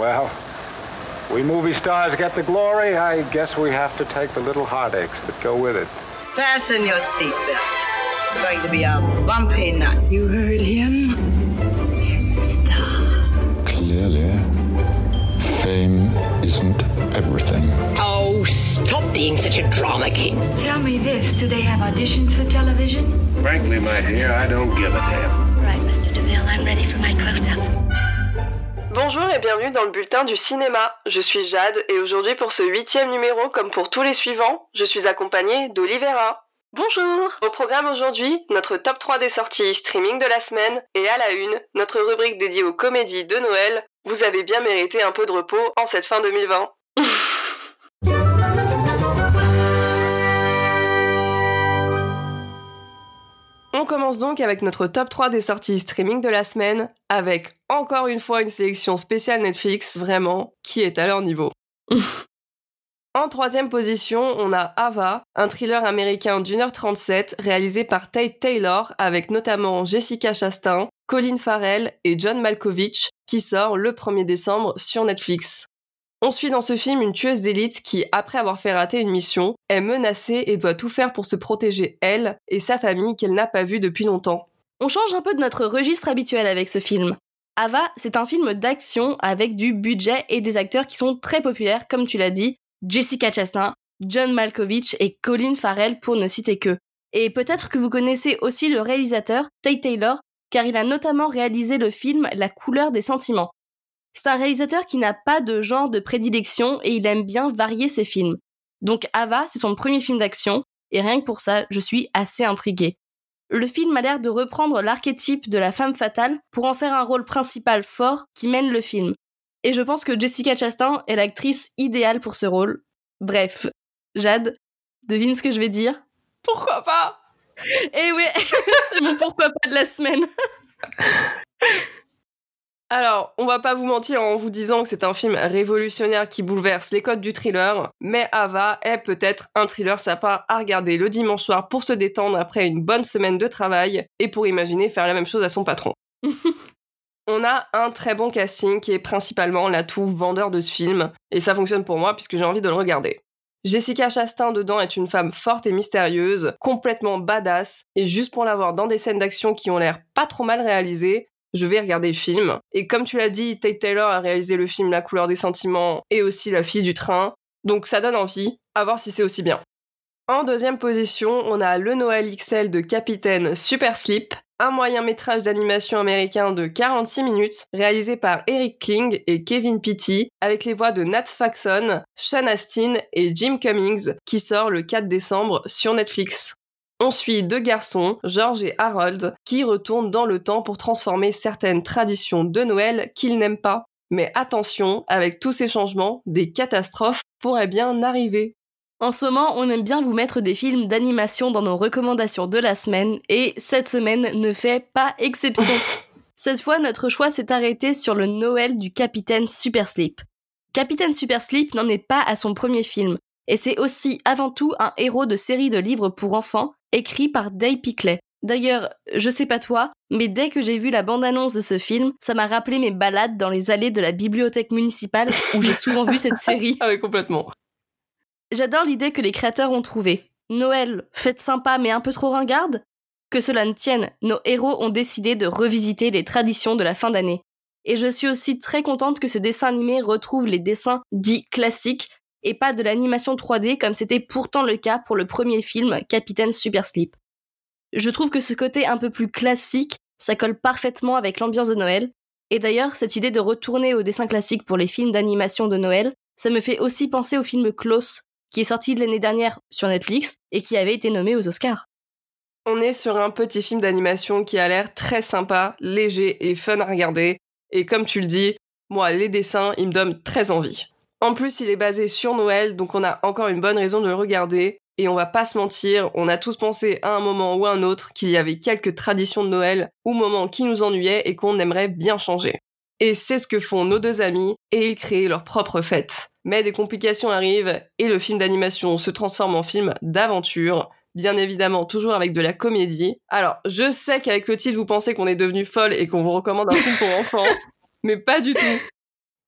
Well, we movie stars get the glory. I guess we have to take the little heartaches that go with it. Fasten your seatbelts. It's going to be a bumpy night. You heard him? Star. Clearly, fame isn't everything. Oh, stop being such a drama king. Tell me this, do they have auditions for television? Frankly, my dear, I don't give a damn. Right, Mr. DeVille, I'm ready for my close-up. Bonjour et bienvenue dans le bulletin du cinéma. Je suis Jade et aujourd'hui pour ce huitième numéro, comme pour tous les suivants, je suis accompagnée d'Olivera. Bonjour Au programme aujourd'hui, notre top 3 des sorties streaming de la semaine et à la une, notre rubrique dédiée aux comédies de Noël. Vous avez bien mérité un peu de repos en cette fin 2020. On commence donc avec notre top 3 des sorties streaming de la semaine, avec encore une fois une sélection spéciale Netflix, vraiment, qui est à leur niveau? en troisième position, on a Ava, un thriller américain d'une heure 37 réalisé par Tate Taylor avec notamment Jessica Chastain, Colin Farrell et John Malkovich, qui sort le 1er décembre sur Netflix. On suit dans ce film une tueuse d'élite qui, après avoir fait rater une mission, est menacée et doit tout faire pour se protéger elle et sa famille qu'elle n'a pas vue depuis longtemps. On change un peu de notre registre habituel avec ce film. Ava, c'est un film d'action avec du budget et des acteurs qui sont très populaires, comme tu l'as dit, Jessica Chastain, John Malkovich et Colin Farrell pour ne citer que. Et peut-être que vous connaissez aussi le réalisateur, Tate Taylor, car il a notamment réalisé le film La couleur des sentiments. C'est un réalisateur qui n'a pas de genre de prédilection et il aime bien varier ses films. Donc Ava, c'est son premier film d'action, et rien que pour ça, je suis assez intriguée. Le film a l'air de reprendre l'archétype de la femme fatale pour en faire un rôle principal fort qui mène le film. Et je pense que Jessica Chastain est l'actrice idéale pour ce rôle. Bref, Jade, devine ce que je vais dire? Pourquoi pas? Eh oui, c'est mon pourquoi pas de la semaine. Alors, on va pas vous mentir en vous disant que c'est un film révolutionnaire qui bouleverse les codes du thriller, mais Ava est peut-être un thriller sympa à regarder le dimanche soir pour se détendre après une bonne semaine de travail et pour imaginer faire la même chose à son patron. on a un très bon casting qui est principalement l'atout vendeur de ce film, et ça fonctionne pour moi puisque j'ai envie de le regarder. Jessica Chastain dedans est une femme forte et mystérieuse, complètement badass, et juste pour la voir dans des scènes d'action qui ont l'air pas trop mal réalisées, je vais regarder le film. Et comme tu l'as dit, Tate Taylor a réalisé le film La couleur des sentiments et aussi La fille du train. Donc ça donne envie, à voir si c'est aussi bien. En deuxième position, on a Le Noël XL de Capitaine Super Sleep, un moyen métrage d'animation américain de 46 minutes, réalisé par Eric Kling et Kevin Pitti, avec les voix de Nat Faxon, Sean Astin et Jim Cummings, qui sort le 4 décembre sur Netflix. On suit deux garçons, George et Harold, qui retournent dans le temps pour transformer certaines traditions de Noël qu'ils n'aiment pas. Mais attention, avec tous ces changements, des catastrophes pourraient bien arriver. En ce moment, on aime bien vous mettre des films d'animation dans nos recommandations de la semaine, et cette semaine ne fait pas exception. cette fois, notre choix s'est arrêté sur le Noël du Capitaine Super Sleep. Capitaine Super Sleep n'en est pas à son premier film, et c'est aussi avant tout un héros de série de livres pour enfants écrit par Dave Pickley. D'ailleurs, je sais pas toi, mais dès que j'ai vu la bande-annonce de ce film, ça m'a rappelé mes balades dans les allées de la bibliothèque municipale où j'ai souvent vu cette série. Ah oui, complètement. J'adore l'idée que les créateurs ont trouvée. Noël, fête sympa mais un peu trop ringarde? Que cela ne tienne, nos héros ont décidé de revisiter les traditions de la fin d'année. Et je suis aussi très contente que ce dessin animé retrouve les dessins dits classiques et pas de l'animation 3D comme c'était pourtant le cas pour le premier film Capitaine Super Sleep. Je trouve que ce côté un peu plus classique, ça colle parfaitement avec l'ambiance de Noël, et d'ailleurs cette idée de retourner au dessin classique pour les films d'animation de Noël, ça me fait aussi penser au film Klaus, qui est sorti l'année dernière sur Netflix et qui avait été nommé aux Oscars. On est sur un petit film d'animation qui a l'air très sympa, léger et fun à regarder, et comme tu le dis, moi les dessins, ils me donnent très envie. En plus, il est basé sur Noël, donc on a encore une bonne raison de le regarder. Et on va pas se mentir, on a tous pensé à un moment ou à un autre qu'il y avait quelques traditions de Noël ou moments qui nous ennuyaient et qu'on aimerait bien changer. Et c'est ce que font nos deux amis, et ils créent leur propre fête. Mais des complications arrivent, et le film d'animation se transforme en film d'aventure, bien évidemment toujours avec de la comédie. Alors, je sais qu'avec le titre, vous pensez qu'on est devenu folle et qu'on vous recommande un film pour enfants, mais pas du tout.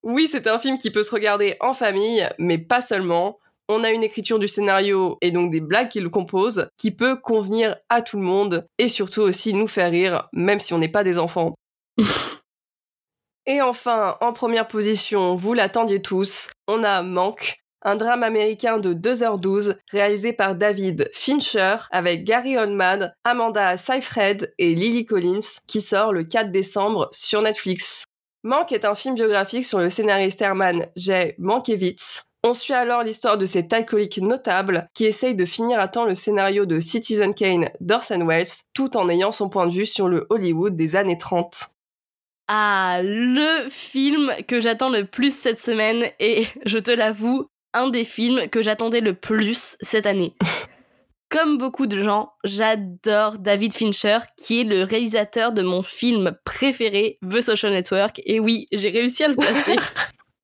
Oui, c'est un film qui peut se regarder en famille, mais pas seulement. On a une écriture du scénario et donc des blagues qui le composent qui peut convenir à tout le monde et surtout aussi nous faire rire, même si on n'est pas des enfants. et enfin, en première position, vous l'attendiez tous, on a Manque, un drame américain de 2h12 réalisé par David Fincher avec Gary Oldman, Amanda Seyfried et Lily Collins qui sort le 4 décembre sur Netflix. Manque est un film biographique sur le scénariste Herman J. Mankiewicz. On suit alors l'histoire de cet alcoolique notable qui essaye de finir à temps le scénario de Citizen Kane d'Orson Welles tout en ayant son point de vue sur le Hollywood des années 30. Ah, le film que j'attends le plus cette semaine et je te l'avoue, un des films que j'attendais le plus cette année. Comme beaucoup de gens, j'adore David Fincher, qui est le réalisateur de mon film préféré, The Social Network. Et oui, j'ai réussi à le placer.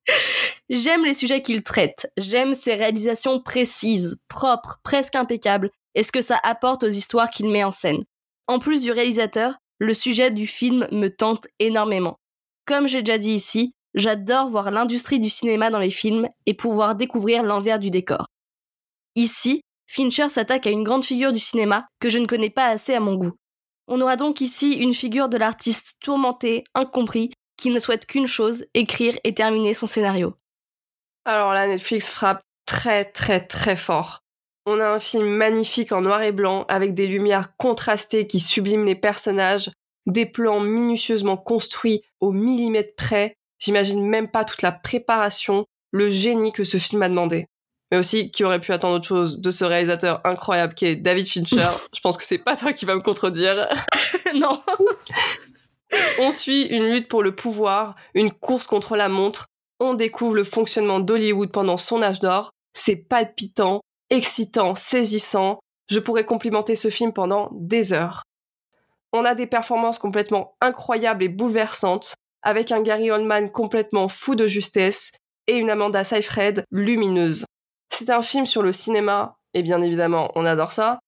j'aime les sujets qu'il traite, j'aime ses réalisations précises, propres, presque impeccables, et ce que ça apporte aux histoires qu'il met en scène. En plus du réalisateur, le sujet du film me tente énormément. Comme j'ai déjà dit ici, J'adore voir l'industrie du cinéma dans les films et pouvoir découvrir l'envers du décor. Ici, Fincher s'attaque à une grande figure du cinéma que je ne connais pas assez à mon goût. On aura donc ici une figure de l'artiste tourmenté, incompris, qui ne souhaite qu'une chose, écrire et terminer son scénario. Alors là, Netflix frappe très très très fort. On a un film magnifique en noir et blanc avec des lumières contrastées qui subliment les personnages, des plans minutieusement construits au millimètre près, J'imagine même pas toute la préparation, le génie que ce film a demandé. Mais aussi qui aurait pu attendre autre chose de ce réalisateur incroyable qui est David Fincher. Je pense que c'est pas toi qui vas me contredire. non. On suit une lutte pour le pouvoir, une course contre la montre. On découvre le fonctionnement d'Hollywood pendant son âge d'or. C'est palpitant, excitant, saisissant. Je pourrais complimenter ce film pendant des heures. On a des performances complètement incroyables et bouleversantes avec un Gary Oldman complètement fou de justesse et une Amanda Seyfried lumineuse. C'est un film sur le cinéma, et bien évidemment on adore ça,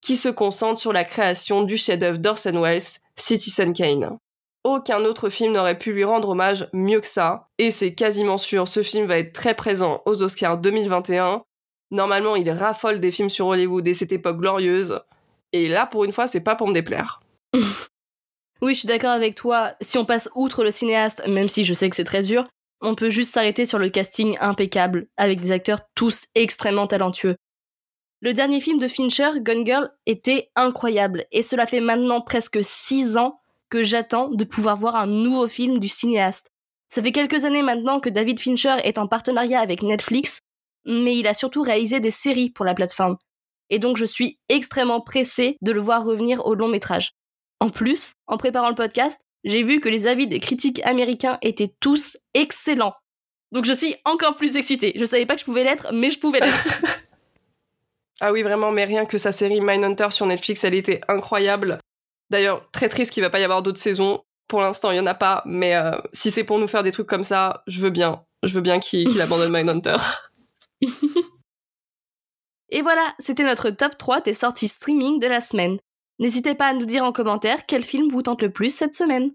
qui se concentre sur la création du chef-d'œuvre d'Orson Welles, Citizen Kane. Aucun autre film n'aurait pu lui rendre hommage mieux que ça, et c'est quasiment sûr, ce film va être très présent aux Oscars 2021. Normalement, il raffole des films sur Hollywood et cette époque glorieuse, et là, pour une fois, c'est pas pour me déplaire. Oui, je suis d'accord avec toi. Si on passe outre le cinéaste, même si je sais que c'est très dur, on peut juste s'arrêter sur le casting impeccable, avec des acteurs tous extrêmement talentueux. Le dernier film de Fincher, Gun Girl, était incroyable, et cela fait maintenant presque 6 ans que j'attends de pouvoir voir un nouveau film du cinéaste. Ça fait quelques années maintenant que David Fincher est en partenariat avec Netflix, mais il a surtout réalisé des séries pour la plateforme. Et donc je suis extrêmement pressée de le voir revenir au long métrage. En plus, en préparant le podcast, j'ai vu que les avis des critiques américains étaient tous excellents. Donc je suis encore plus excitée. Je savais pas que je pouvais l'être, mais je pouvais l'être. ah oui, vraiment, mais rien que sa série Mindhunter sur Netflix, elle était incroyable. D'ailleurs, très triste qu'il va pas y avoir d'autres saisons. Pour l'instant, il y en a pas, mais euh, si c'est pour nous faire des trucs comme ça, je veux bien. Je veux bien qu'il qu abandonne Mindhunter. Et voilà, c'était notre top 3 des sorties streaming de la semaine. N'hésitez pas à nous dire en commentaire quel film vous tente le plus cette semaine.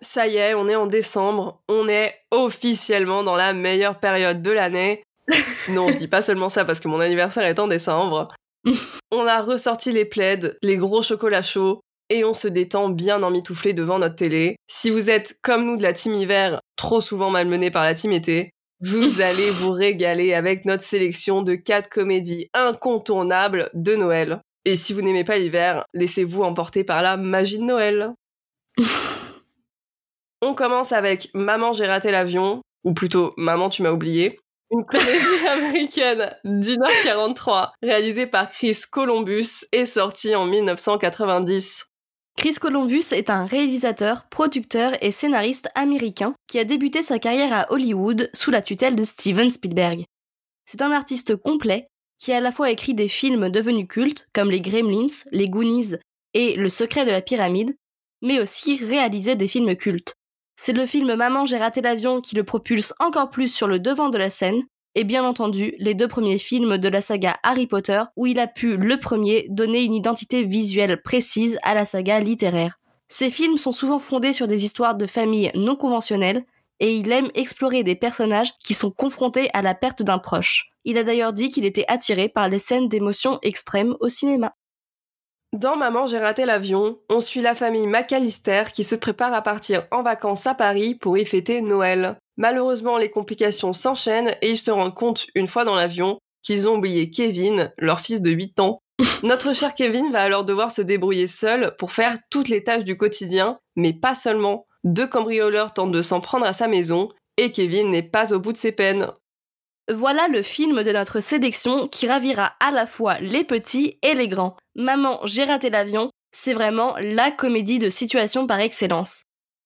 Ça y est, on est en décembre, on est officiellement dans la meilleure période de l'année. non, je dis pas seulement ça parce que mon anniversaire est en décembre. on a ressorti les plaids, les gros chocolats chauds, et on se détend bien emmitouflé devant notre télé. Si vous êtes comme nous de la team hiver, trop souvent malmené par la team été, vous allez vous régaler avec notre sélection de quatre comédies incontournables de Noël. Et si vous n'aimez pas l'hiver, laissez-vous emporter par la magie de Noël. on commence avec Maman j'ai raté l'avion, ou plutôt Maman tu m'as oublié, une comédie américaine d'une heure 43 réalisée par Chris Columbus et sortie en 1990. Chris Columbus est un réalisateur, producteur et scénariste américain qui a débuté sa carrière à Hollywood sous la tutelle de Steven Spielberg. C'est un artiste complet qui a à la fois écrit des films devenus cultes comme Les Gremlins, Les Goonies et Le secret de la pyramide, mais aussi réalisé des films cultes. C'est le film Maman j'ai raté l'avion qui le propulse encore plus sur le devant de la scène, et bien entendu les deux premiers films de la saga Harry Potter où il a pu, le premier, donner une identité visuelle précise à la saga littéraire. Ces films sont souvent fondés sur des histoires de famille non conventionnelles et il aime explorer des personnages qui sont confrontés à la perte d'un proche. Il a d'ailleurs dit qu'il était attiré par les scènes d'émotion extrêmes au cinéma. Dans Maman, j'ai raté l'avion, on suit la famille McAllister qui se prépare à partir en vacances à Paris pour y fêter Noël. Malheureusement, les complications s'enchaînent et ils se rendent compte, une fois dans l'avion, qu'ils ont oublié Kevin, leur fils de 8 ans. Notre cher Kevin va alors devoir se débrouiller seul pour faire toutes les tâches du quotidien, mais pas seulement. Deux cambrioleurs tentent de s'en prendre à sa maison et Kevin n'est pas au bout de ses peines. Voilà le film de notre sélection qui ravira à la fois les petits et les grands. Maman, j'ai raté l'avion, c'est vraiment la comédie de situation par excellence.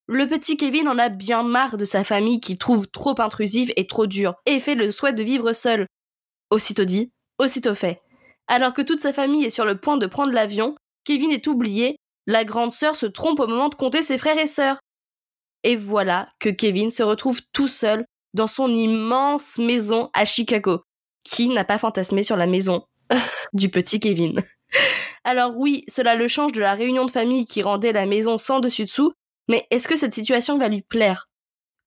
Le petit Kevin en a bien marre de sa famille qu'il trouve trop intrusive et trop dure, et fait le souhait de vivre seul. Aussitôt dit, aussitôt fait. Alors que toute sa famille est sur le point de prendre l'avion, Kevin est oublié, la grande sœur se trompe au moment de compter ses frères et sœurs. Et voilà que Kevin se retrouve tout seul dans son immense maison à Chicago. Qui n'a pas fantasmé sur la maison du petit Kevin Alors oui, cela le change de la réunion de famille qui rendait la maison sans dessus-dessous, mais est-ce que cette situation va lui plaire?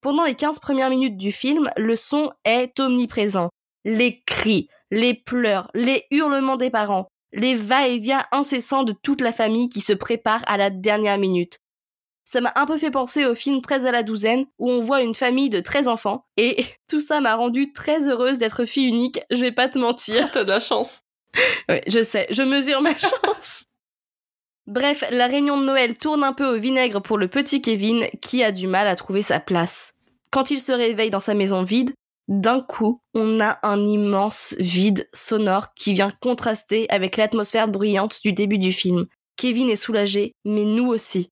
Pendant les 15 premières minutes du film, le son est omniprésent. Les cris, les pleurs, les hurlements des parents, les va-et-vient incessants de toute la famille qui se prépare à la dernière minute ça m'a un peu fait penser au film 13 à la douzaine, où on voit une famille de 13 enfants, et tout ça m'a rendue très heureuse d'être fille unique, je vais pas te mentir. T'as de la chance. Ouais, je sais, je mesure ma chance. Bref, la réunion de Noël tourne un peu au vinaigre pour le petit Kevin, qui a du mal à trouver sa place. Quand il se réveille dans sa maison vide, d'un coup, on a un immense vide sonore qui vient contraster avec l'atmosphère bruyante du début du film. Kevin est soulagé, mais nous aussi.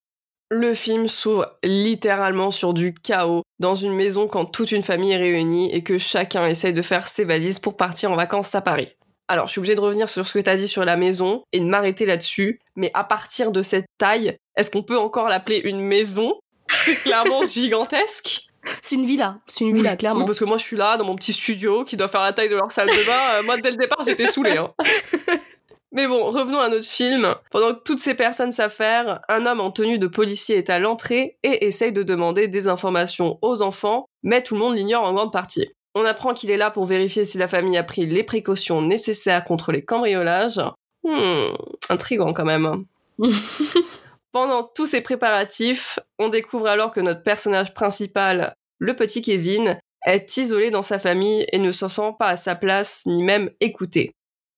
Le film s'ouvre littéralement sur du chaos dans une maison quand toute une famille est réunie et que chacun essaye de faire ses valises pour partir en vacances à Paris. Alors, je suis obligée de revenir sur ce que tu as dit sur la maison et de m'arrêter là-dessus, mais à partir de cette taille, est-ce qu'on peut encore l'appeler une maison? C'est clairement gigantesque? C'est une villa, c'est une villa, clairement. Oui, parce que moi, je suis là, dans mon petit studio, qui doit faire la taille de leur salle de bain. Euh, moi, dès le départ, j'étais saoulée. Hein. Mais bon, revenons à notre film. Pendant que toutes ces personnes s'affairent, un homme en tenue de policier est à l'entrée et essaye de demander des informations aux enfants, mais tout le monde l'ignore en grande partie. On apprend qu'il est là pour vérifier si la famille a pris les précautions nécessaires contre les cambriolages. Hmm, intriguant quand même. Pendant tous ces préparatifs, on découvre alors que notre personnage principal, le petit Kevin, est isolé dans sa famille et ne se sent pas à sa place ni même écouté.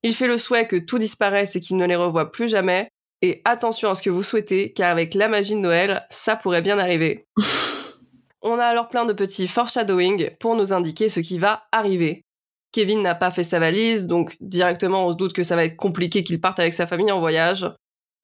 Il fait le souhait que tout disparaisse et qu'il ne les revoie plus jamais. Et attention à ce que vous souhaitez, car avec la magie de Noël, ça pourrait bien arriver. On a alors plein de petits foreshadowing pour nous indiquer ce qui va arriver. Kevin n'a pas fait sa valise, donc directement on se doute que ça va être compliqué qu'il parte avec sa famille en voyage.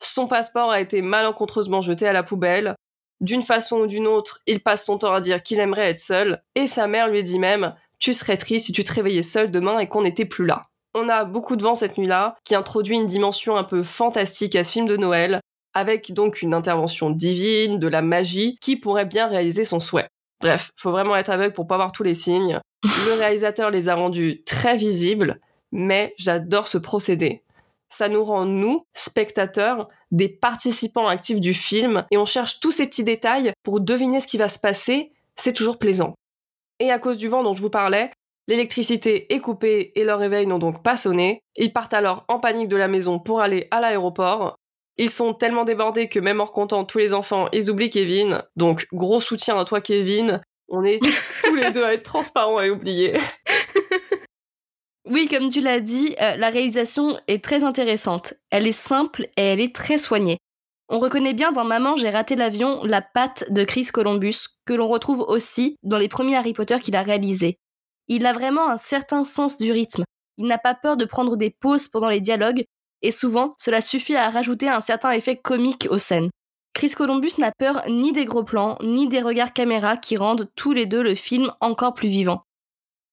Son passeport a été malencontreusement jeté à la poubelle. D'une façon ou d'une autre, il passe son temps à dire qu'il aimerait être seul, et sa mère lui dit même Tu serais triste si tu te réveillais seul demain et qu'on n'était plus là. On a beaucoup de vent cette nuit-là, qui introduit une dimension un peu fantastique à ce film de Noël, avec donc une intervention divine, de la magie, qui pourrait bien réaliser son souhait. Bref, faut vraiment être aveugle pour pas voir tous les signes. Le réalisateur les a rendus très visibles, mais j'adore ce procédé. Ça nous rend, nous, spectateurs, des participants actifs du film, et on cherche tous ces petits détails pour deviner ce qui va se passer, c'est toujours plaisant. Et à cause du vent dont je vous parlais, L'électricité est coupée et leur réveil n'ont donc pas sonné. Ils partent alors en panique de la maison pour aller à l'aéroport. Ils sont tellement débordés que même en comptant tous les enfants, ils oublient Kevin. Donc gros soutien à toi Kevin. On est tous les deux à être transparents et oublier. Oui, comme tu l'as dit, euh, la réalisation est très intéressante. Elle est simple et elle est très soignée. On reconnaît bien dans Maman, j'ai raté l'avion la patte de Chris Columbus, que l'on retrouve aussi dans les premiers Harry Potter qu'il a réalisés. Il a vraiment un certain sens du rythme. Il n'a pas peur de prendre des pauses pendant les dialogues, et souvent, cela suffit à rajouter un certain effet comique aux scènes. Chris Columbus n'a peur ni des gros plans, ni des regards caméra qui rendent tous les deux le film encore plus vivant.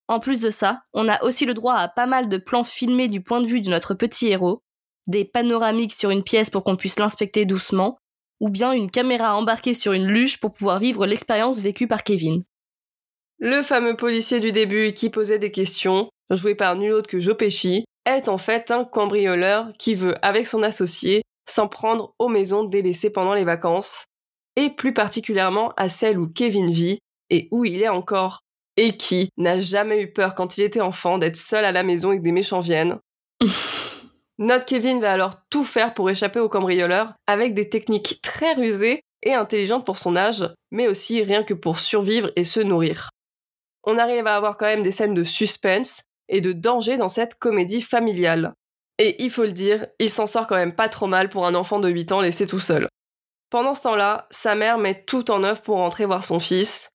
En plus de ça, on a aussi le droit à pas mal de plans filmés du point de vue de notre petit héros, des panoramiques sur une pièce pour qu'on puisse l'inspecter doucement, ou bien une caméra embarquée sur une luge pour pouvoir vivre l'expérience vécue par Kevin. Le fameux policier du début qui posait des questions, joué par nul autre que Joe Pesci, est en fait un cambrioleur qui veut, avec son associé, s'en prendre aux maisons délaissées pendant les vacances, et plus particulièrement à celle où Kevin vit et où il est encore, et qui n'a jamais eu peur quand il était enfant d'être seul à la maison et que des méchants viennent. Notre Kevin va alors tout faire pour échapper aux cambrioleurs avec des techniques très rusées et intelligentes pour son âge, mais aussi rien que pour survivre et se nourrir. On arrive à avoir quand même des scènes de suspense et de danger dans cette comédie familiale. Et il faut le dire, il s'en sort quand même pas trop mal pour un enfant de 8 ans laissé tout seul. Pendant ce temps-là, sa mère met tout en œuvre pour rentrer voir son fils.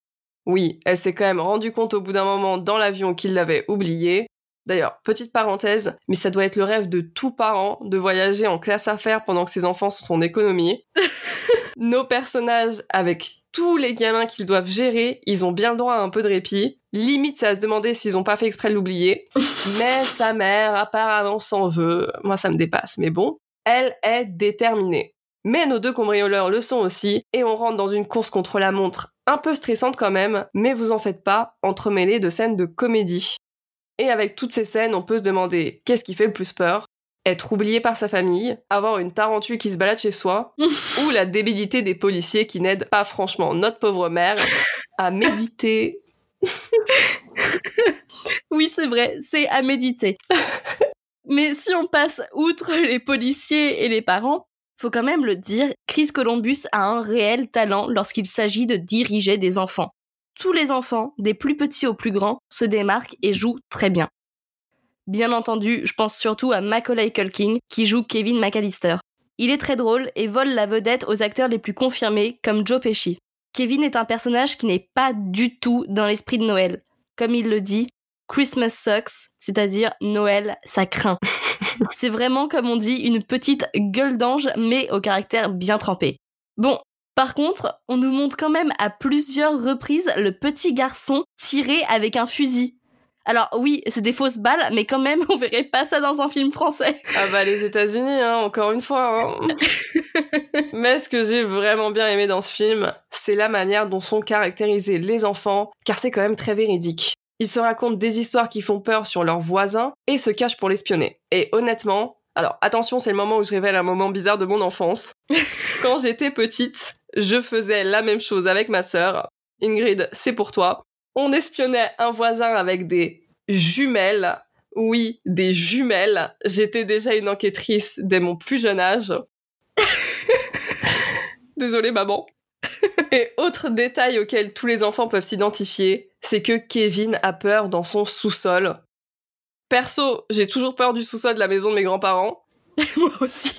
Oui, elle s'est quand même rendue compte au bout d'un moment dans l'avion qu'il l'avait oublié. D'ailleurs, petite parenthèse, mais ça doit être le rêve de tout parent de voyager en classe affaires pendant que ses enfants sont en économie. Nos personnages, avec tous les gamins qu'ils doivent gérer, ils ont bien le droit à un peu de répit. Limite, c'est à se demander s'ils ont pas fait exprès de l'oublier. Mais sa mère, apparemment, s'en veut. Moi, ça me dépasse, mais bon. Elle est déterminée. Mais nos deux cambrioleurs le sont aussi, et on rentre dans une course contre la montre un peu stressante quand même, mais vous en faites pas, entremêlée de scènes de comédie. Et avec toutes ces scènes, on peut se demander qu'est-ce qui fait le plus peur? Être oublié par sa famille, avoir une tarentule qui se balade chez soi, ou la débilité des policiers qui n'aident pas franchement notre pauvre mère à méditer. oui, c'est vrai, c'est à méditer. Mais si on passe outre les policiers et les parents, faut quand même le dire, Chris Columbus a un réel talent lorsqu'il s'agit de diriger des enfants. Tous les enfants, des plus petits aux plus grands, se démarquent et jouent très bien. Bien entendu, je pense surtout à Macaulay Culkin, qui joue Kevin McAllister. Il est très drôle et vole la vedette aux acteurs les plus confirmés, comme Joe Pesci. Kevin est un personnage qui n'est pas du tout dans l'esprit de Noël. Comme il le dit, Christmas sucks, c'est-à-dire Noël, ça craint. C'est vraiment, comme on dit, une petite gueule d'ange, mais au caractère bien trempé. Bon, par contre, on nous montre quand même à plusieurs reprises le petit garçon tiré avec un fusil. Alors oui, c'est des fausses balles, mais quand même, on verrait pas ça dans un film français. Ah bah les États-Unis, hein, encore une fois. Hein. mais ce que j'ai vraiment bien aimé dans ce film, c'est la manière dont sont caractérisés les enfants, car c'est quand même très véridique. Ils se racontent des histoires qui font peur sur leurs voisins et se cachent pour l'espionner. Et honnêtement, alors attention, c'est le moment où je révèle un moment bizarre de mon enfance. Quand j'étais petite, je faisais la même chose avec ma sœur. Ingrid, c'est pour toi on espionnait un voisin avec des jumelles. Oui, des jumelles. J'étais déjà une enquêtrice dès mon plus jeune âge. Désolée, maman. Et autre détail auquel tous les enfants peuvent s'identifier, c'est que Kevin a peur dans son sous-sol. Perso, j'ai toujours peur du sous-sol de la maison de mes grands-parents. moi aussi.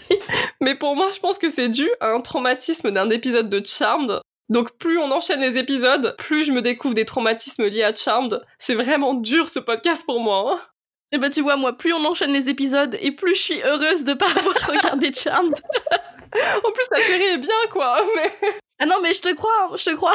Mais pour moi, je pense que c'est dû à un traumatisme d'un épisode de Charmed donc plus on enchaîne les épisodes, plus je me découvre des traumatismes liés à Charmed. C'est vraiment dur ce podcast pour moi. Hein et eh ben tu vois, moi, plus on enchaîne les épisodes et plus je suis heureuse de pas avoir regardé Charmed. en plus la série est bien quoi, mais... Ah non mais je te crois, hein, je te crois.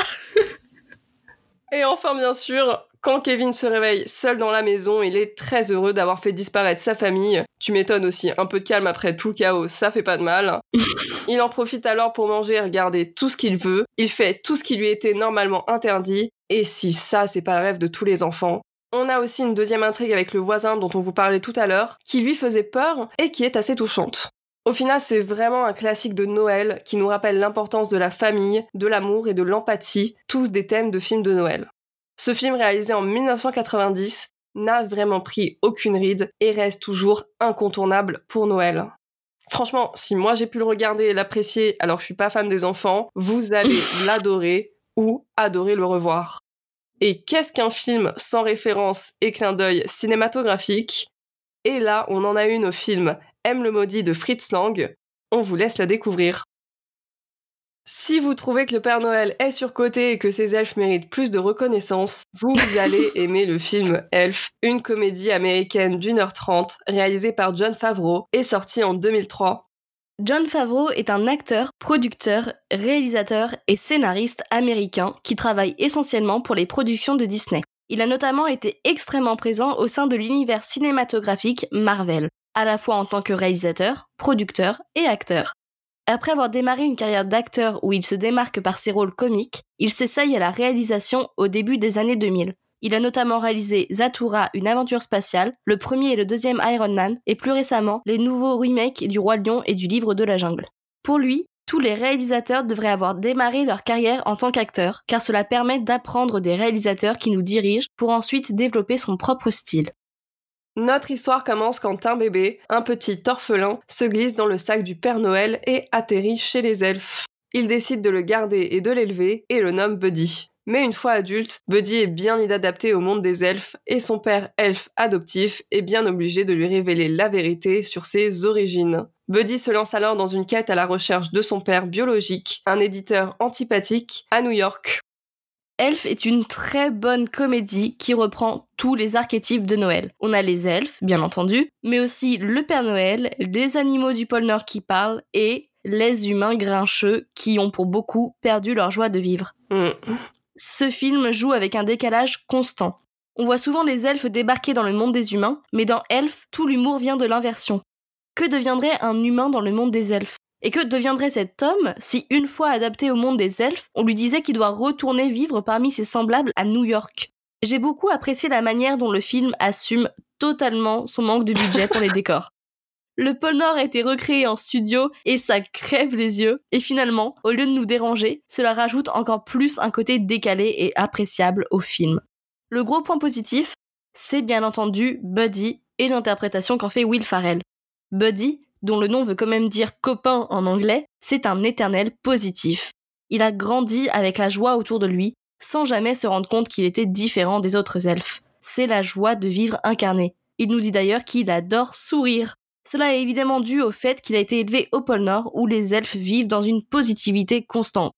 et enfin bien sûr, quand Kevin se réveille seul dans la maison, il est très heureux d'avoir fait disparaître sa famille. Tu m'étonnes aussi, un peu de calme après tout le chaos, ça fait pas de mal. il en profite alors pour manger et regarder tout ce qu'il veut. Il fait tout ce qui lui était normalement interdit. Et si ça, c'est pas le rêve de tous les enfants, on a aussi une deuxième intrigue avec le voisin dont on vous parlait tout à l'heure, qui lui faisait peur et qui est assez touchante. Au final, c'est vraiment un classique de Noël qui nous rappelle l'importance de la famille, de l'amour et de l'empathie, tous des thèmes de films de Noël. Ce film réalisé en 1990 n'a vraiment pris aucune ride et reste toujours incontournable pour Noël. Franchement, si moi j'ai pu le regarder et l'apprécier alors que je suis pas fan des enfants, vous allez l'adorer ou adorer le revoir. Et qu'est-ce qu'un film sans référence et clin d'œil cinématographique? Et là, on en a une au film Aime le maudit de Fritz Lang. On vous laisse la découvrir. Si vous trouvez que le Père Noël est surcoté et que ses elfes méritent plus de reconnaissance, vous allez aimer le film Elf, une comédie américaine d'une heure trente réalisée par John Favreau et sortie en 2003. John Favreau est un acteur, producteur, réalisateur et scénariste américain qui travaille essentiellement pour les productions de Disney. Il a notamment été extrêmement présent au sein de l'univers cinématographique Marvel, à la fois en tant que réalisateur, producteur et acteur. Après avoir démarré une carrière d'acteur où il se démarque par ses rôles comiques, il s'essaye à la réalisation au début des années 2000. Il a notamment réalisé Zatura, une aventure spatiale, le premier et le deuxième Iron Man, et plus récemment les nouveaux remakes du Roi Lion et du Livre de la Jungle. Pour lui, tous les réalisateurs devraient avoir démarré leur carrière en tant qu'acteurs, car cela permet d'apprendre des réalisateurs qui nous dirigent pour ensuite développer son propre style. Notre histoire commence quand un bébé, un petit orphelin, se glisse dans le sac du Père Noël et atterrit chez les elfes. Il décide de le garder et de l'élever et le nomme Buddy. Mais une fois adulte, Buddy est bien inadapté au monde des elfes et son père elfe adoptif est bien obligé de lui révéler la vérité sur ses origines. Buddy se lance alors dans une quête à la recherche de son père biologique, un éditeur antipathique, à New York. Elf est une très bonne comédie qui reprend tous les archétypes de Noël. On a les elfes, bien entendu, mais aussi le Père Noël, les animaux du pôle Nord qui parlent et les humains grincheux qui ont pour beaucoup perdu leur joie de vivre. Hmm. Ce film joue avec un décalage constant. On voit souvent les elfes débarquer dans le monde des humains, mais dans Elf, tout l'humour vient de l'inversion. Que deviendrait un humain dans le monde des elfes? Et que deviendrait cet homme si, une fois adapté au monde des elfes, on lui disait qu'il doit retourner vivre parmi ses semblables à New York? J'ai beaucoup apprécié la manière dont le film assume totalement son manque de budget pour les décors. Le pôle Nord a été recréé en studio et ça crève les yeux. Et finalement, au lieu de nous déranger, cela rajoute encore plus un côté décalé et appréciable au film. Le gros point positif, c'est bien entendu Buddy et l'interprétation qu'en fait Will Farrell. Buddy, dont le nom veut quand même dire copain en anglais, c'est un éternel positif. Il a grandi avec la joie autour de lui, sans jamais se rendre compte qu'il était différent des autres elfes. C'est la joie de vivre incarné. Il nous dit d'ailleurs qu'il adore sourire. Cela est évidemment dû au fait qu'il a été élevé au pôle Nord où les elfes vivent dans une positivité constante.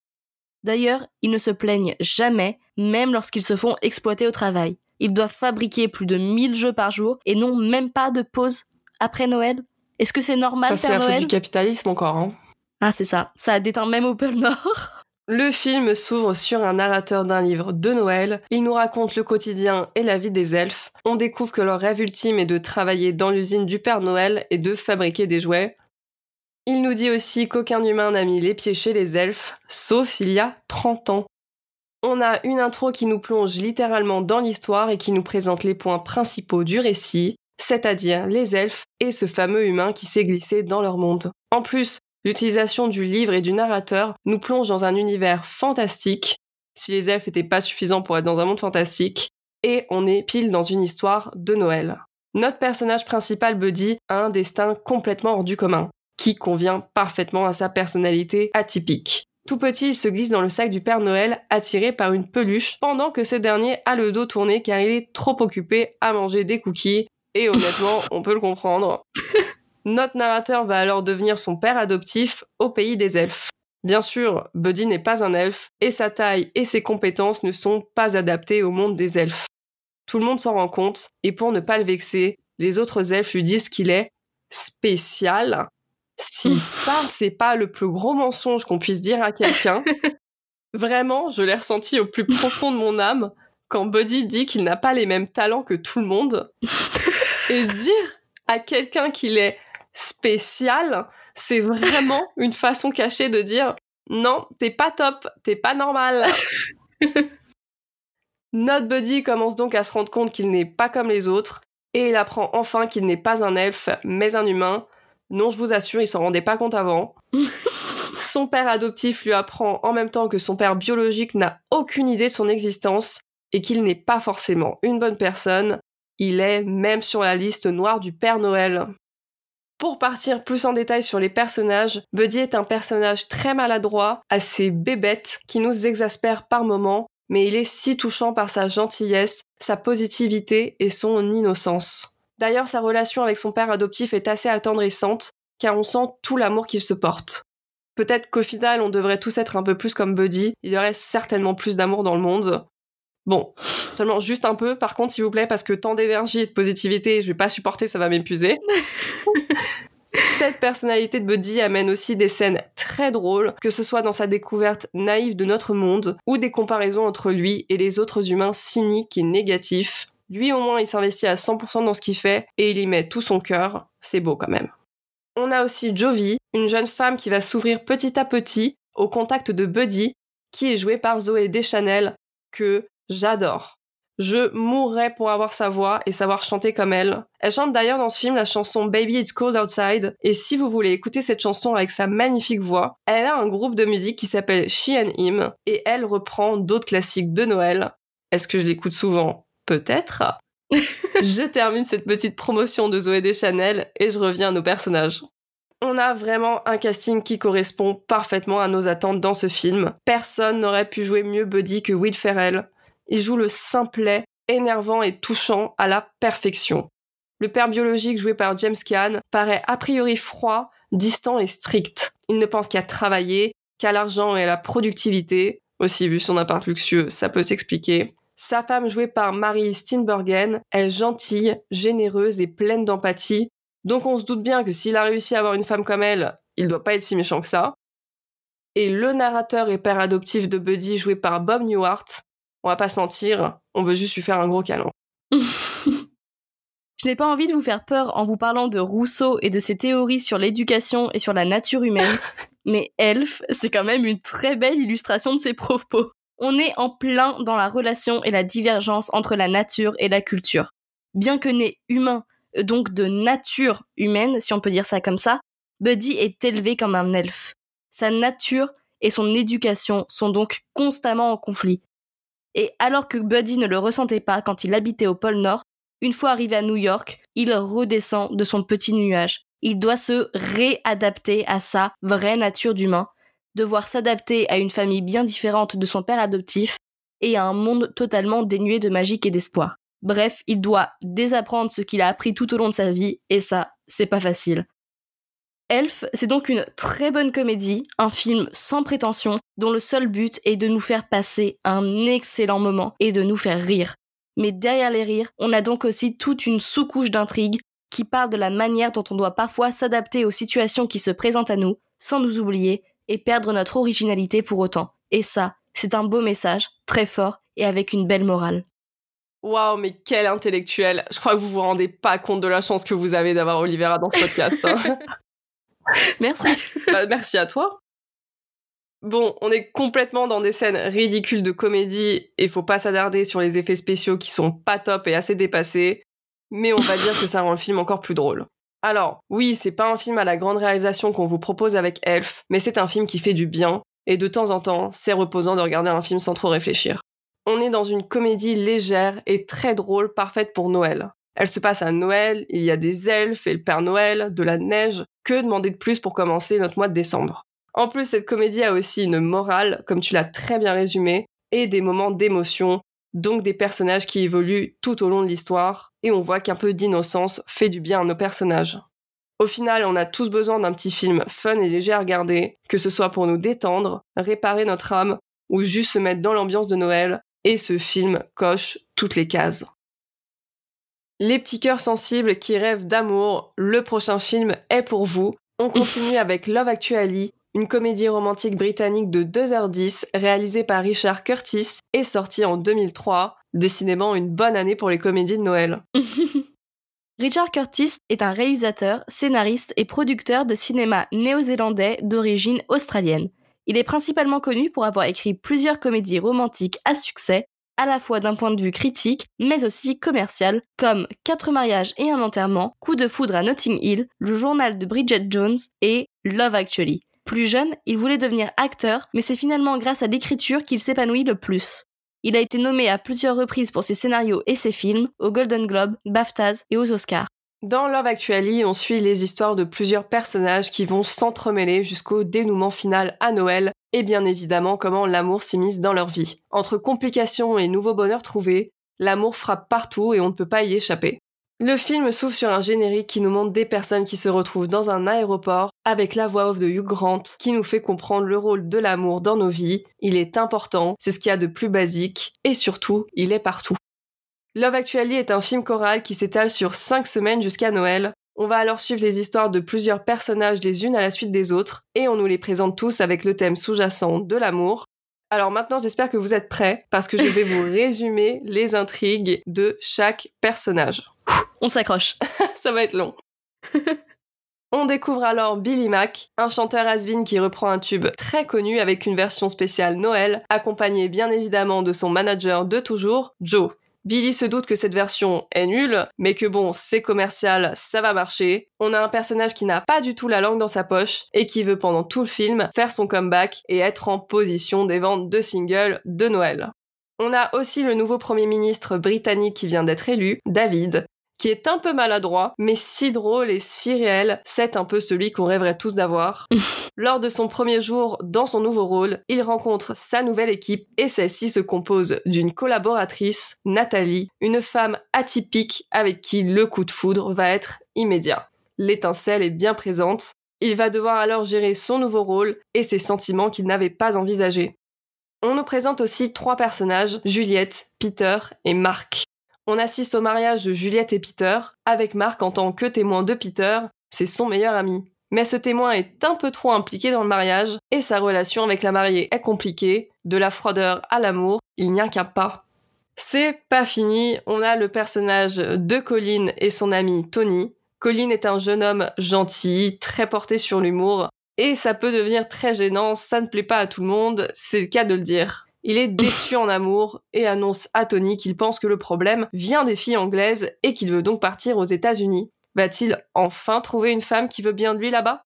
D'ailleurs, ils ne se plaignent jamais, même lorsqu'ils se font exploiter au travail. Ils doivent fabriquer plus de 1000 jeux par jour et n'ont même pas de pause après Noël. Est-ce que c'est normal Ça, c'est la faute du capitalisme encore. Hein. Ah, c'est ça. Ça a déteint même au pôle Nord. Le film s'ouvre sur un narrateur d'un livre de Noël. Il nous raconte le quotidien et la vie des elfes. On découvre que leur rêve ultime est de travailler dans l'usine du Père Noël et de fabriquer des jouets. Il nous dit aussi qu'aucun humain n'a mis les pieds chez les elfes, sauf il y a 30 ans. On a une intro qui nous plonge littéralement dans l'histoire et qui nous présente les points principaux du récit, c'est-à-dire les elfes et ce fameux humain qui s'est glissé dans leur monde. En plus, L'utilisation du livre et du narrateur nous plonge dans un univers fantastique, si les elfes n'étaient pas suffisants pour être dans un monde fantastique, et on est pile dans une histoire de Noël. Notre personnage principal, Buddy, a un destin complètement hors du commun, qui convient parfaitement à sa personnalité atypique. Tout petit, il se glisse dans le sac du Père Noël, attiré par une peluche, pendant que ce dernier a le dos tourné car il est trop occupé à manger des cookies, et honnêtement, on peut le comprendre. Notre narrateur va alors devenir son père adoptif au pays des elfes. Bien sûr, Buddy n'est pas un elfe, et sa taille et ses compétences ne sont pas adaptées au monde des elfes. Tout le monde s'en rend compte, et pour ne pas le vexer, les autres elfes lui disent qu'il est spécial. Si ça, c'est pas le plus gros mensonge qu'on puisse dire à quelqu'un, vraiment, je l'ai ressenti au plus profond de mon âme quand Buddy dit qu'il n'a pas les mêmes talents que tout le monde. Et dire à quelqu'un qu'il est spécial, c'est vraiment une façon cachée de dire non, t'es pas top, t'es pas normal. Notre buddy commence donc à se rendre compte qu'il n'est pas comme les autres, et il apprend enfin qu'il n'est pas un elfe, mais un humain. Non, je vous assure, il s'en rendait pas compte avant. son père adoptif lui apprend en même temps que son père biologique n'a aucune idée de son existence, et qu'il n'est pas forcément une bonne personne. Il est même sur la liste noire du Père Noël. Pour partir plus en détail sur les personnages, Buddy est un personnage très maladroit, assez bébête, qui nous exaspère par moments, mais il est si touchant par sa gentillesse, sa positivité et son innocence. D'ailleurs, sa relation avec son père adoptif est assez attendrissante, car on sent tout l'amour qu'il se porte. Peut-être qu'au final, on devrait tous être un peu plus comme Buddy, il y aurait certainement plus d'amour dans le monde. Bon, seulement juste un peu, par contre, s'il vous plaît, parce que tant d'énergie et de positivité, je vais pas supporter, ça va m'épuiser. Cette personnalité de Buddy amène aussi des scènes très drôles, que ce soit dans sa découverte naïve de notre monde, ou des comparaisons entre lui et les autres humains cyniques et négatifs. Lui au moins il s'investit à 100% dans ce qu'il fait, et il y met tout son cœur, c'est beau quand même. On a aussi Jovi, une jeune femme qui va s'ouvrir petit à petit au contact de Buddy, qui est joué par Zoé Deschanel, que j'adore. Je mourrais pour avoir sa voix et savoir chanter comme elle. Elle chante d'ailleurs dans ce film la chanson Baby It's Cold Outside, et si vous voulez écouter cette chanson avec sa magnifique voix, elle a un groupe de musique qui s'appelle She and Him, et elle reprend d'autres classiques de Noël. Est-ce que je l'écoute souvent? Peut-être. je termine cette petite promotion de Zoé Deschanel et je reviens à nos personnages. On a vraiment un casting qui correspond parfaitement à nos attentes dans ce film. Personne n'aurait pu jouer mieux Buddy que Will Ferrell. Il joue le simplet, énervant et touchant à la perfection. Le père biologique joué par James Caan paraît a priori froid, distant et strict. Il ne pense qu'à travailler, qu'à l'argent et à la productivité. Aussi, vu son appart luxueux, ça peut s'expliquer. Sa femme, jouée par Marie Steenburgen, est gentille, généreuse et pleine d'empathie. Donc on se doute bien que s'il a réussi à avoir une femme comme elle, il doit pas être si méchant que ça. Et le narrateur et père adoptif de Buddy, joué par Bob Newhart, on va pas se mentir, on veut juste lui faire un gros câlin. Je n'ai pas envie de vous faire peur en vous parlant de Rousseau et de ses théories sur l'éducation et sur la nature humaine, mais Elf, c'est quand même une très belle illustration de ses propos. On est en plein dans la relation et la divergence entre la nature et la culture. Bien que né humain, donc de nature humaine, si on peut dire ça comme ça, Buddy est élevé comme un elfe. Sa nature et son éducation sont donc constamment en conflit. Et alors que Buddy ne le ressentait pas quand il habitait au pôle Nord, une fois arrivé à New York, il redescend de son petit nuage. Il doit se réadapter à sa vraie nature d'humain, devoir s'adapter à une famille bien différente de son père adoptif et à un monde totalement dénué de magie et d'espoir. Bref, il doit désapprendre ce qu'il a appris tout au long de sa vie, et ça, c'est pas facile. Elf, c'est donc une très bonne comédie, un film sans prétention, dont le seul but est de nous faire passer un excellent moment et de nous faire rire. Mais derrière les rires, on a donc aussi toute une sous-couche d'intrigue qui parle de la manière dont on doit parfois s'adapter aux situations qui se présentent à nous, sans nous oublier et perdre notre originalité pour autant. Et ça, c'est un beau message, très fort et avec une belle morale. Waouh, mais quel intellectuel Je crois que vous vous rendez pas compte de la chance que vous avez d'avoir Olivera dans ce podcast. Merci. Bah, merci à toi. Bon, on est complètement dans des scènes ridicules de comédie et faut pas s'attarder sur les effets spéciaux qui sont pas top et assez dépassés, mais on va dire que ça rend le film encore plus drôle. Alors, oui, c'est pas un film à la grande réalisation qu'on vous propose avec Elf, mais c'est un film qui fait du bien, et de temps en temps, c'est reposant de regarder un film sans trop réfléchir. On est dans une comédie légère et très drôle, parfaite pour Noël. Elle se passe à Noël, il y a des elfes et le Père Noël, de la neige. Que demander de plus pour commencer notre mois de décembre? En plus, cette comédie a aussi une morale, comme tu l'as très bien résumé, et des moments d'émotion, donc des personnages qui évoluent tout au long de l'histoire, et on voit qu'un peu d'innocence fait du bien à nos personnages. Au final, on a tous besoin d'un petit film fun et léger à regarder, que ce soit pour nous détendre, réparer notre âme, ou juste se mettre dans l'ambiance de Noël, et ce film coche toutes les cases. Les petits cœurs sensibles qui rêvent d'amour, le prochain film est pour vous. On continue avec Love Actually, une comédie romantique britannique de 2h10 réalisée par Richard Curtis et sortie en 2003. Décidément une bonne année pour les comédies de Noël. Richard Curtis est un réalisateur, scénariste et producteur de cinéma néo-zélandais d'origine australienne. Il est principalement connu pour avoir écrit plusieurs comédies romantiques à succès, à la fois d'un point de vue critique, mais aussi commercial, comme Quatre mariages et un enterrement, Coup de foudre à Notting Hill, Le journal de Bridget Jones et Love Actually. Plus jeune, il voulait devenir acteur, mais c'est finalement grâce à l'écriture qu'il s'épanouit le plus. Il a été nommé à plusieurs reprises pour ses scénarios et ses films, aux Golden Globe, BAFTAs et aux Oscars. Dans Love Actually, on suit les histoires de plusieurs personnages qui vont s'entremêler jusqu'au dénouement final à Noël, et bien évidemment comment l'amour s'immisce dans leur vie. Entre complications et nouveaux bonheurs trouvés, l'amour frappe partout et on ne peut pas y échapper. Le film s'ouvre sur un générique qui nous montre des personnes qui se retrouvent dans un aéroport avec la voix off de Hugh Grant qui nous fait comprendre le rôle de l'amour dans nos vies. Il est important, c'est ce qu'il y a de plus basique et surtout, il est partout. Love Actually est un film choral qui s'étale sur 5 semaines jusqu'à Noël. On va alors suivre les histoires de plusieurs personnages les unes à la suite des autres et on nous les présente tous avec le thème sous-jacent de l'amour. Alors maintenant, j'espère que vous êtes prêts parce que je vais vous résumer les intrigues de chaque personnage. On s'accroche. Ça va être long. On découvre alors Billy Mack, un chanteur has qui reprend un tube très connu avec une version spéciale Noël, accompagné bien évidemment de son manager de toujours, Joe. Billy se doute que cette version est nulle, mais que bon, c'est commercial, ça va marcher. On a un personnage qui n'a pas du tout la langue dans sa poche et qui veut pendant tout le film faire son comeback et être en position des ventes de singles de Noël. On a aussi le nouveau Premier ministre britannique qui vient d'être élu, David, qui est un peu maladroit, mais si drôle et si réel, c'est un peu celui qu'on rêverait tous d'avoir. Lors de son premier jour dans son nouveau rôle, il rencontre sa nouvelle équipe et celle-ci se compose d'une collaboratrice, Nathalie, une femme atypique avec qui le coup de foudre va être immédiat. L'étincelle est bien présente. Il va devoir alors gérer son nouveau rôle et ses sentiments qu'il n'avait pas envisagés. On nous présente aussi trois personnages, Juliette, Peter et Marc on assiste au mariage de Juliette et Peter, avec Marc en tant que témoin de Peter, c'est son meilleur ami. Mais ce témoin est un peu trop impliqué dans le mariage, et sa relation avec la mariée est compliquée, de la froideur à l'amour, il n'y a qu'un pas. C'est pas fini, on a le personnage de Colin et son ami Tony. Colin est un jeune homme gentil, très porté sur l'humour, et ça peut devenir très gênant, ça ne plaît pas à tout le monde, c'est le cas de le dire. Il est déçu en amour et annonce à Tony qu'il pense que le problème vient des filles anglaises et qu'il veut donc partir aux États-Unis. Va-t-il enfin trouver une femme qui veut bien de lui là-bas?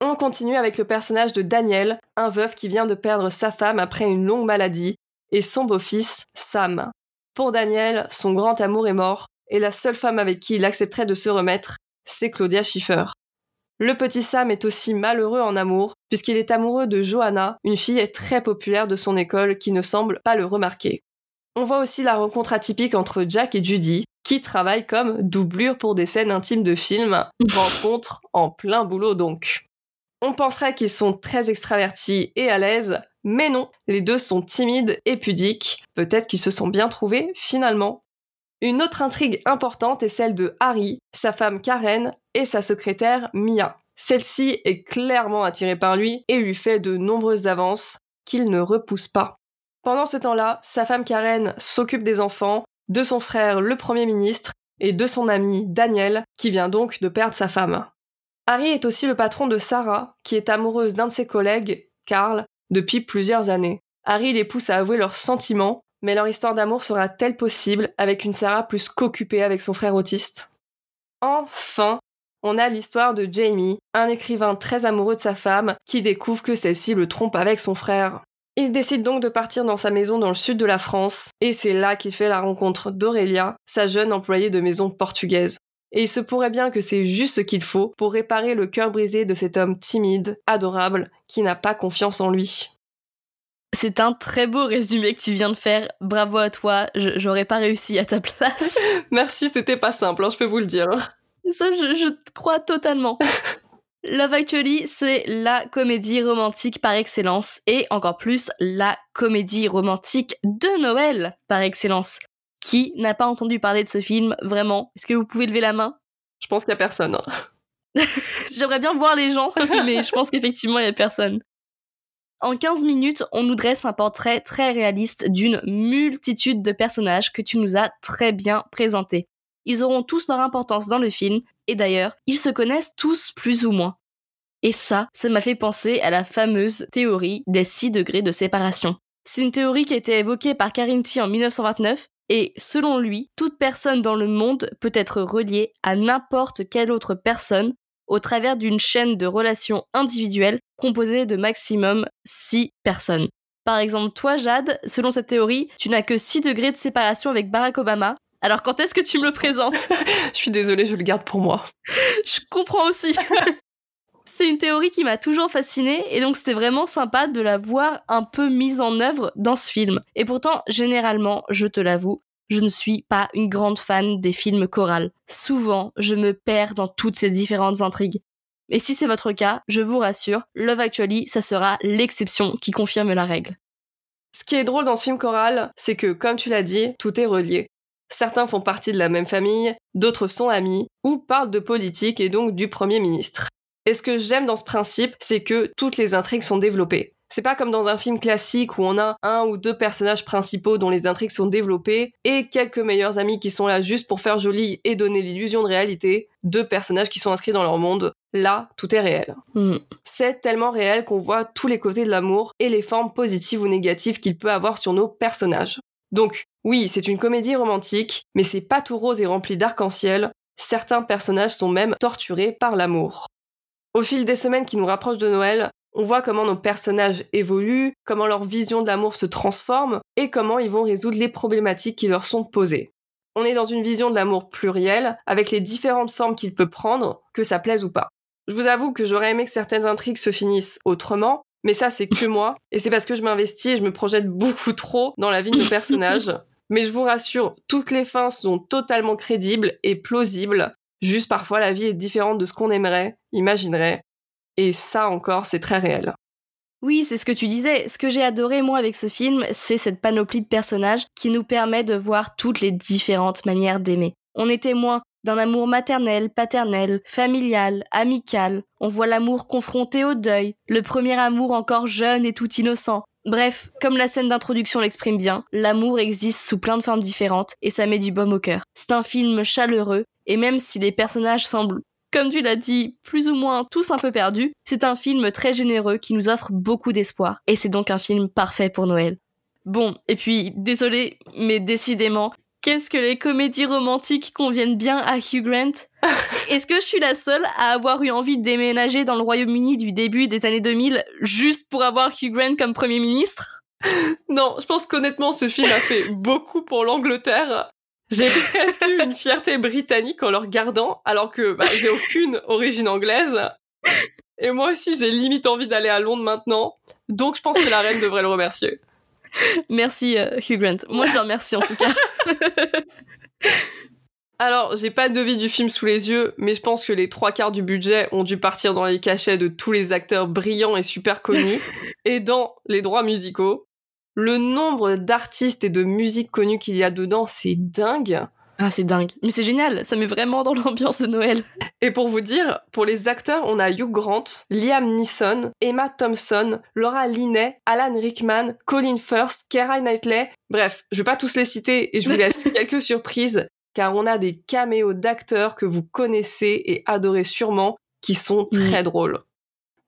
On continue avec le personnage de Daniel, un veuf qui vient de perdre sa femme après une longue maladie, et son beau-fils, Sam. Pour Daniel, son grand amour est mort, et la seule femme avec qui il accepterait de se remettre, c'est Claudia Schiffer. Le petit Sam est aussi malheureux en amour, puisqu'il est amoureux de Johanna, une fille très populaire de son école qui ne semble pas le remarquer. On voit aussi la rencontre atypique entre Jack et Judy, qui travaillent comme doublure pour des scènes intimes de films, rencontre en plein boulot donc. On penserait qu'ils sont très extravertis et à l'aise, mais non, les deux sont timides et pudiques, peut-être qu'ils se sont bien trouvés finalement. Une autre intrigue importante est celle de Harry, sa femme Karen et sa secrétaire Mia. Celle-ci est clairement attirée par lui et lui fait de nombreuses avances qu'il ne repousse pas. Pendant ce temps-là, sa femme Karen s'occupe des enfants, de son frère le Premier ministre et de son ami Daniel, qui vient donc de perdre sa femme. Harry est aussi le patron de Sarah, qui est amoureuse d'un de ses collègues, Carl, depuis plusieurs années. Harry les pousse à avouer leurs sentiments, mais leur histoire d'amour sera-t-elle possible avec une Sarah plus qu'occupée avec son frère autiste? Enfin, on a l'histoire de Jamie, un écrivain très amoureux de sa femme, qui découvre que celle-ci le trompe avec son frère. Il décide donc de partir dans sa maison dans le sud de la France, et c'est là qu'il fait la rencontre d'Aurélia, sa jeune employée de maison portugaise. Et il se pourrait bien que c'est juste ce qu'il faut pour réparer le cœur brisé de cet homme timide, adorable, qui n'a pas confiance en lui. C'est un très beau résumé que tu viens de faire. Bravo à toi. J'aurais pas réussi à ta place. Merci, c'était pas simple, hein, je peux vous le dire. Ça, je, te crois totalement. Love Actually, c'est la comédie romantique par excellence et encore plus la comédie romantique de Noël par excellence. Qui n'a pas entendu parler de ce film vraiment? Est-ce que vous pouvez lever la main? Je pense qu'il y a personne. Hein. J'aimerais bien voir les gens, mais je pense qu'effectivement il y a personne. En 15 minutes, on nous dresse un portrait très réaliste d'une multitude de personnages que tu nous as très bien présentés. Ils auront tous leur importance dans le film, et d'ailleurs, ils se connaissent tous plus ou moins. Et ça, ça m'a fait penser à la fameuse théorie des 6 degrés de séparation. C'est une théorie qui a été évoquée par Carinti en 1929, et selon lui, toute personne dans le monde peut être reliée à n'importe quelle autre personne au travers d'une chaîne de relations individuelles composée de maximum 6 personnes. Par exemple, toi, Jade, selon cette théorie, tu n'as que 6 degrés de séparation avec Barack Obama. Alors quand est-ce que tu me le présentes? Je suis désolée, je le garde pour moi. je comprends aussi. C'est une théorie qui m'a toujours fascinée et donc c'était vraiment sympa de la voir un peu mise en œuvre dans ce film. Et pourtant, généralement, je te l'avoue, je ne suis pas une grande fan des films chorales. Souvent, je me perds dans toutes ces différentes intrigues. Et si c'est votre cas, je vous rassure, Love Actually, ça sera l'exception qui confirme la règle. Ce qui est drôle dans ce film choral, c'est que, comme tu l'as dit, tout est relié. Certains font partie de la même famille, d'autres sont amis, ou parlent de politique et donc du Premier ministre. Et ce que j'aime dans ce principe, c'est que toutes les intrigues sont développées. C'est pas comme dans un film classique où on a un ou deux personnages principaux dont les intrigues sont développées et quelques meilleurs amis qui sont là juste pour faire joli et donner l'illusion de réalité, deux personnages qui sont inscrits dans leur monde. Là, tout est réel. Hmm. C'est tellement réel qu'on voit tous les côtés de l'amour et les formes positives ou négatives qu'il peut avoir sur nos personnages. Donc, oui, c'est une comédie romantique, mais c'est pas tout rose et rempli d'arc-en-ciel. Certains personnages sont même torturés par l'amour. Au fil des semaines qui nous rapprochent de Noël, on voit comment nos personnages évoluent, comment leur vision de l'amour se transforme et comment ils vont résoudre les problématiques qui leur sont posées. On est dans une vision de l'amour pluriel, avec les différentes formes qu'il peut prendre, que ça plaise ou pas. Je vous avoue que j'aurais aimé que certaines intrigues se finissent autrement, mais ça c'est que moi, et c'est parce que je m'investis et je me projette beaucoup trop dans la vie de nos personnages. Mais je vous rassure, toutes les fins sont totalement crédibles et plausibles. Juste parfois la vie est différente de ce qu'on aimerait, imaginerait. Et ça encore, c'est très réel. Oui, c'est ce que tu disais. Ce que j'ai adoré, moi, avec ce film, c'est cette panoplie de personnages qui nous permet de voir toutes les différentes manières d'aimer. On est témoin d'un amour maternel, paternel, familial, amical. On voit l'amour confronté au deuil, le premier amour encore jeune et tout innocent. Bref, comme la scène d'introduction l'exprime bien, l'amour existe sous plein de formes différentes et ça met du baume au cœur. C'est un film chaleureux et même si les personnages semblent, comme tu l'as dit, plus ou moins tous un peu perdus, c'est un film très généreux qui nous offre beaucoup d'espoir et c'est donc un film parfait pour Noël. Bon, et puis, désolé, mais décidément, Qu'est-ce que les comédies romantiques conviennent bien à Hugh Grant? Est-ce que je suis la seule à avoir eu envie de déménager dans le Royaume-Uni du début des années 2000 juste pour avoir Hugh Grant comme Premier ministre? Non, je pense qu'honnêtement, ce film a fait beaucoup pour l'Angleterre. J'ai presque eu une fierté britannique en le regardant, alors que bah, j'ai aucune origine anglaise. Et moi aussi, j'ai limite envie d'aller à Londres maintenant. Donc, je pense que la reine devrait le remercier. Merci euh, Hugh Grant. Moi je le remercie en tout cas. Alors, j'ai pas de devis du film sous les yeux, mais je pense que les trois quarts du budget ont dû partir dans les cachets de tous les acteurs brillants et super connus, et dans les droits musicaux. Le nombre d'artistes et de musiques connues qu'il y a dedans, c'est dingue. Ah, c'est dingue. Mais c'est génial, ça met vraiment dans l'ambiance de Noël. Et pour vous dire, pour les acteurs, on a Hugh Grant, Liam Neeson, Emma Thompson, Laura Linney, Alan Rickman, Colin Firth, Keira Knightley. Bref, je vais pas tous les citer et je vous laisse quelques surprises, car on a des caméos d'acteurs que vous connaissez et adorez sûrement, qui sont très drôles.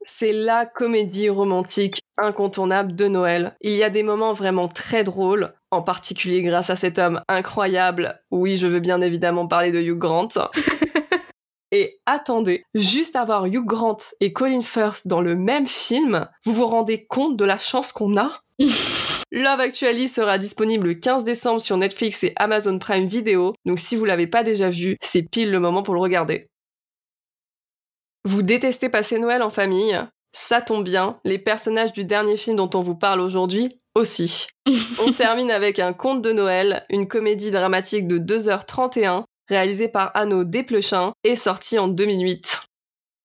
C'est la comédie romantique incontournable de Noël. Il y a des moments vraiment très drôles, en particulier grâce à cet homme incroyable. Oui, je veux bien évidemment parler de Hugh Grant. Et attendez, juste avoir Hugh Grant et Colin Firth dans le même film, vous vous rendez compte de la chance qu'on a? Love Actually sera disponible le 15 décembre sur Netflix et Amazon Prime Video, donc si vous l'avez pas déjà vu, c'est pile le moment pour le regarder. Vous détestez passer Noël en famille Ça tombe bien, les personnages du dernier film dont on vous parle aujourd'hui aussi. on termine avec un conte de Noël, une comédie dramatique de 2h31, réalisée par Arnaud Desplechin et sortie en 2008.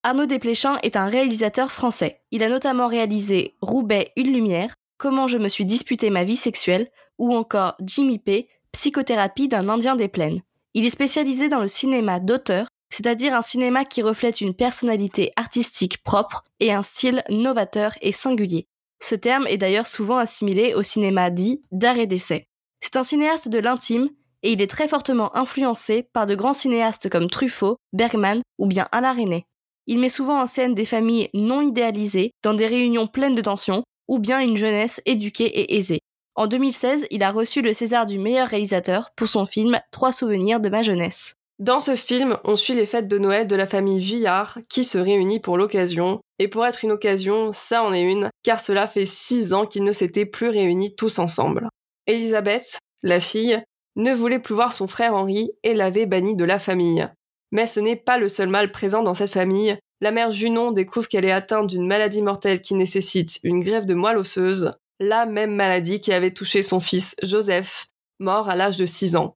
Arnaud Desplechin est un réalisateur français. Il a notamment réalisé Roubaix, une lumière, Comment je me suis disputé ma vie sexuelle, ou encore Jimmy P, Psychothérapie d'un Indien des plaines. Il est spécialisé dans le cinéma d'auteur c'est-à-dire un cinéma qui reflète une personnalité artistique propre et un style novateur et singulier. Ce terme est d'ailleurs souvent assimilé au cinéma dit d'art et d'essai. C'est un cinéaste de l'intime et il est très fortement influencé par de grands cinéastes comme Truffaut, Bergman ou bien Alain René. Il met souvent en scène des familles non idéalisées dans des réunions pleines de tensions ou bien une jeunesse éduquée et aisée. En 2016, il a reçu le César du meilleur réalisateur pour son film Trois souvenirs de ma jeunesse. Dans ce film, on suit les fêtes de Noël de la famille Villard qui se réunit pour l'occasion. Et pour être une occasion, ça en est une, car cela fait six ans qu'ils ne s'étaient plus réunis tous ensemble. Elisabeth, la fille, ne voulait plus voir son frère Henri et l'avait banni de la famille. Mais ce n'est pas le seul mal présent dans cette famille. La mère Junon découvre qu'elle est atteinte d'une maladie mortelle qui nécessite une grève de moelle osseuse, la même maladie qui avait touché son fils Joseph, mort à l'âge de 6 ans.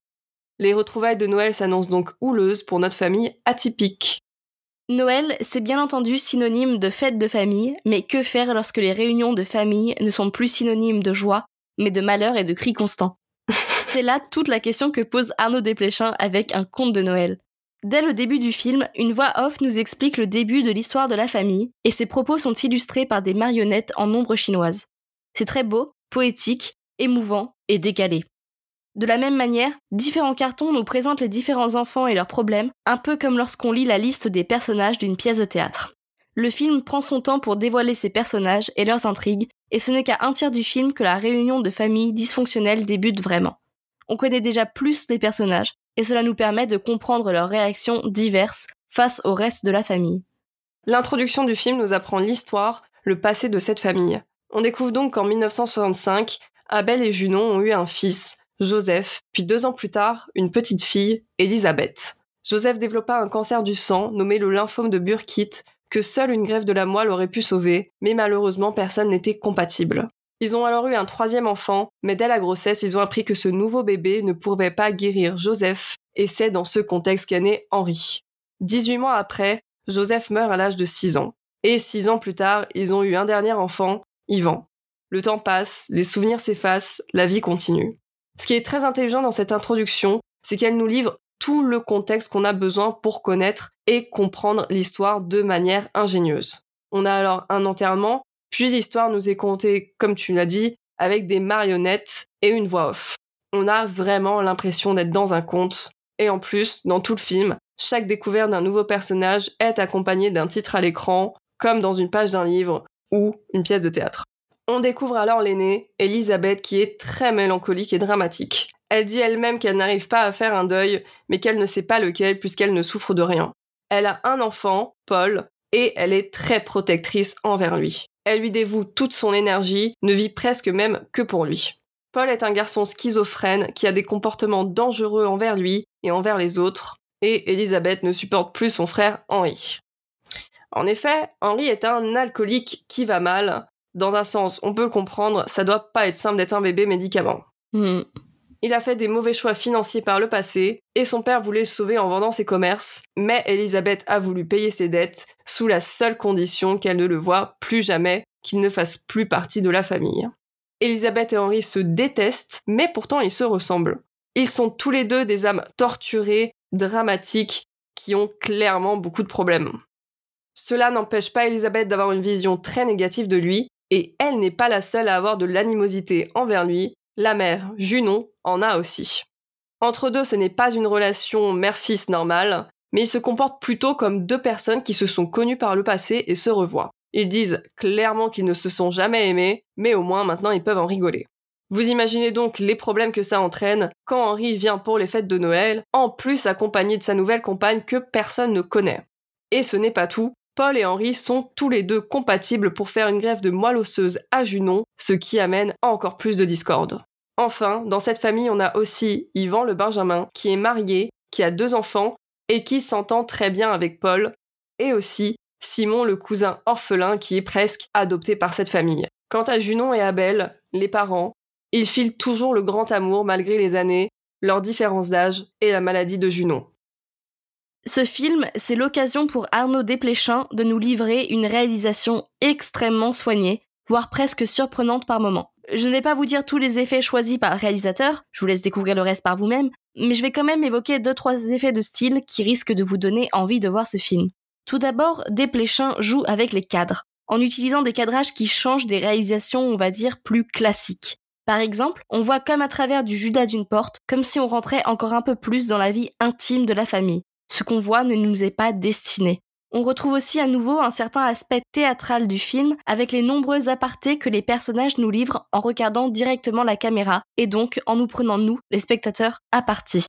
Les retrouvailles de Noël s'annoncent donc houleuses pour notre famille atypique. Noël, c'est bien entendu synonyme de fête de famille, mais que faire lorsque les réunions de famille ne sont plus synonymes de joie, mais de malheur et de cris constants? C'est là toute la question que pose Arnaud Desplechin avec un conte de Noël. Dès le début du film, une voix off nous explique le début de l'histoire de la famille, et ses propos sont illustrés par des marionnettes en ombre chinoise. C'est très beau, poétique, émouvant et décalé. De la même manière, différents cartons nous présentent les différents enfants et leurs problèmes, un peu comme lorsqu'on lit la liste des personnages d'une pièce de théâtre. Le film prend son temps pour dévoiler ces personnages et leurs intrigues, et ce n'est qu'à un tiers du film que la réunion de familles dysfonctionnelles débute vraiment. On connaît déjà plus les personnages, et cela nous permet de comprendre leurs réactions diverses face au reste de la famille. L'introduction du film nous apprend l'histoire, le passé de cette famille. On découvre donc qu'en 1965, Abel et Junon ont eu un fils, Joseph, puis deux ans plus tard, une petite fille, Elisabeth. Joseph développa un cancer du sang nommé le lymphome de Burkitt, que seule une greffe de la moelle aurait pu sauver, mais malheureusement personne n'était compatible. Ils ont alors eu un troisième enfant, mais dès la grossesse, ils ont appris que ce nouveau bébé ne pouvait pas guérir Joseph, et c'est dans ce contexte qu'est né Henri. 18 mois après, Joseph meurt à l'âge de 6 ans. Et 6 ans plus tard, ils ont eu un dernier enfant, Ivan. Le temps passe, les souvenirs s'effacent, la vie continue. Ce qui est très intelligent dans cette introduction, c'est qu'elle nous livre tout le contexte qu'on a besoin pour connaître et comprendre l'histoire de manière ingénieuse. On a alors un enterrement, puis l'histoire nous est contée, comme tu l'as dit, avec des marionnettes et une voix off. On a vraiment l'impression d'être dans un conte, et en plus, dans tout le film, chaque découverte d'un nouveau personnage est accompagnée d'un titre à l'écran, comme dans une page d'un livre ou une pièce de théâtre. On découvre alors l'aînée, Elisabeth, qui est très mélancolique et dramatique. Elle dit elle-même qu'elle n'arrive pas à faire un deuil, mais qu'elle ne sait pas lequel puisqu'elle ne souffre de rien. Elle a un enfant, Paul, et elle est très protectrice envers lui. Elle lui dévoue toute son énergie, ne vit presque même que pour lui. Paul est un garçon schizophrène qui a des comportements dangereux envers lui et envers les autres, et Elisabeth ne supporte plus son frère Henri. En effet, Henri est un alcoolique qui va mal. Dans un sens, on peut le comprendre, ça doit pas être simple d'être un bébé médicament. Hmm. Il a fait des mauvais choix financiers par le passé, et son père voulait le sauver en vendant ses commerces, mais Elisabeth a voulu payer ses dettes sous la seule condition qu'elle ne le voie plus jamais, qu'il ne fasse plus partie de la famille. Elisabeth et Henri se détestent, mais pourtant ils se ressemblent. Ils sont tous les deux des âmes torturées, dramatiques, qui ont clairement beaucoup de problèmes. Cela n'empêche pas Elisabeth d'avoir une vision très négative de lui, et elle n'est pas la seule à avoir de l'animosité envers lui, la mère, Junon, en a aussi. Entre deux, ce n'est pas une relation mère-fils normale, mais ils se comportent plutôt comme deux personnes qui se sont connues par le passé et se revoient. Ils disent clairement qu'ils ne se sont jamais aimés, mais au moins maintenant ils peuvent en rigoler. Vous imaginez donc les problèmes que ça entraîne quand Henri vient pour les fêtes de Noël, en plus accompagné de sa nouvelle compagne que personne ne connaît. Et ce n'est pas tout, Paul et Henri sont tous les deux compatibles pour faire une grève de moelle osseuse à Junon, ce qui amène encore plus de discorde. Enfin, dans cette famille, on a aussi Yvan le Benjamin, qui est marié, qui a deux enfants, et qui s'entend très bien avec Paul, et aussi Simon le cousin orphelin qui est presque adopté par cette famille. Quant à Junon et Abel, les parents, ils filent toujours le grand amour malgré les années, leurs différences d'âge et la maladie de Junon. Ce film, c'est l'occasion pour Arnaud Desplechin de nous livrer une réalisation extrêmement soignée, voire presque surprenante par moments. Je ne vais pas vous dire tous les effets choisis par le réalisateur, je vous laisse découvrir le reste par vous-même, mais je vais quand même évoquer deux trois effets de style qui risquent de vous donner envie de voir ce film. Tout d'abord, Desplechin joue avec les cadres, en utilisant des cadrages qui changent des réalisations, on va dire, plus classiques. Par exemple, on voit comme à travers du Judas d'une porte, comme si on rentrait encore un peu plus dans la vie intime de la famille ce qu'on voit ne nous est pas destiné. On retrouve aussi à nouveau un certain aspect théâtral du film avec les nombreux apartés que les personnages nous livrent en regardant directement la caméra et donc en nous prenant nous, les spectateurs, à partie.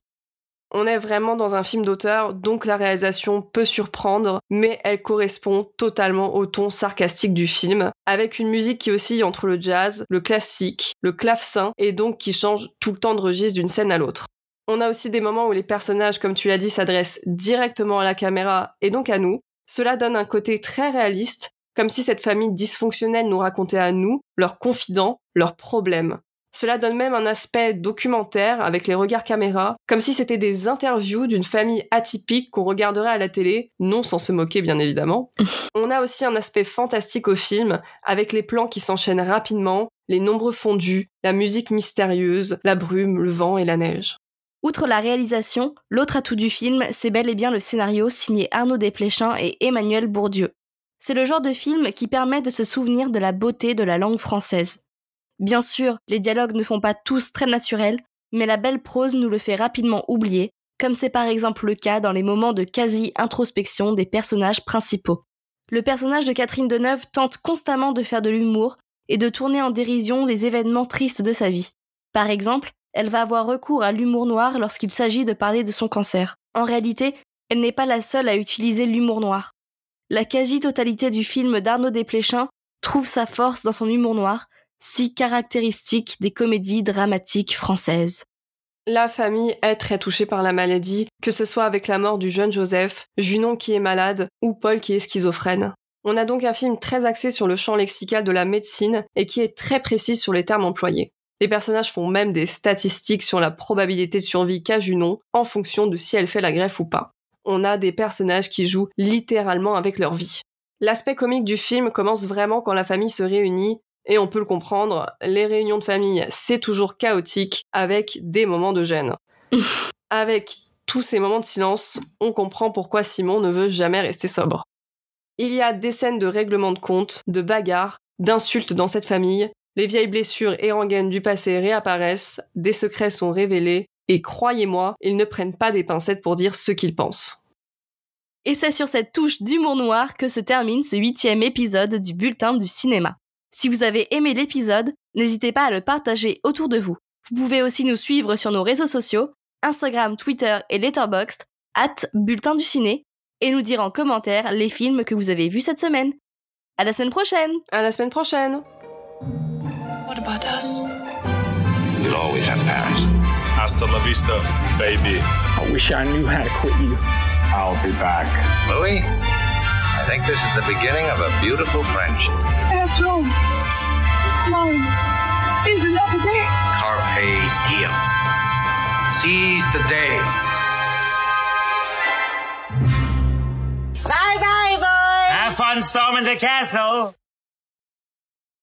On est vraiment dans un film d'auteur, donc la réalisation peut surprendre, mais elle correspond totalement au ton sarcastique du film, avec une musique qui oscille entre le jazz, le classique, le clavecin, et donc qui change tout le temps de registre d'une scène à l'autre. On a aussi des moments où les personnages, comme tu l'as dit, s'adressent directement à la caméra et donc à nous. Cela donne un côté très réaliste, comme si cette famille dysfonctionnelle nous racontait à nous leurs confidents, leurs problèmes. Cela donne même un aspect documentaire avec les regards caméra, comme si c'était des interviews d'une famille atypique qu'on regarderait à la télé, non sans se moquer bien évidemment. On a aussi un aspect fantastique au film, avec les plans qui s'enchaînent rapidement, les nombreux fondus, la musique mystérieuse, la brume, le vent et la neige. Outre la réalisation, l'autre atout du film, c'est bel et bien le scénario signé Arnaud Desplechin et Emmanuel Bourdieu. C'est le genre de film qui permet de se souvenir de la beauté de la langue française. Bien sûr, les dialogues ne font pas tous très naturels, mais la belle prose nous le fait rapidement oublier, comme c'est par exemple le cas dans les moments de quasi-introspection des personnages principaux. Le personnage de Catherine Deneuve tente constamment de faire de l'humour, et de tourner en dérision les événements tristes de sa vie. Par exemple, elle va avoir recours à l'humour noir lorsqu'il s'agit de parler de son cancer. En réalité, elle n'est pas la seule à utiliser l'humour noir. La quasi-totalité du film d'Arnaud Desplechin trouve sa force dans son humour noir, si caractéristique des comédies dramatiques françaises. La famille est très touchée par la maladie, que ce soit avec la mort du jeune Joseph, Junon qui est malade ou Paul qui est schizophrène. On a donc un film très axé sur le champ lexical de la médecine et qui est très précis sur les termes employés. Les personnages font même des statistiques sur la probabilité de survie qu'a Junon en fonction de si elle fait la greffe ou pas. On a des personnages qui jouent littéralement avec leur vie. L'aspect comique du film commence vraiment quand la famille se réunit et on peut le comprendre, les réunions de famille, c'est toujours chaotique avec des moments de gêne. avec tous ces moments de silence, on comprend pourquoi Simon ne veut jamais rester sobre. Il y a des scènes de règlement de compte, de bagarres, d'insultes dans cette famille, les vieilles blessures et rengaines du passé réapparaissent, des secrets sont révélés, et croyez-moi, ils ne prennent pas des pincettes pour dire ce qu'ils pensent. Et c'est sur cette touche d'humour noir que se termine ce huitième épisode du Bulletin du cinéma. Si vous avez aimé l'épisode, n'hésitez pas à le partager autour de vous. Vous pouvez aussi nous suivre sur nos réseaux sociaux, Instagram, Twitter et Letterboxd, at Bulletin du Ciné, et nous dire en commentaire les films que vous avez vus cette semaine. À la semaine prochaine! À la semaine prochaine! What about us? We'll always have Paris. Hasta la vista, baby. I wish I knew how to quit you. I'll be back. Louis, I think this is the beginning of a beautiful friendship. After all, mine is another day. Carpe diem. Seize the day. Bye bye, boys. Have fun storming the castle.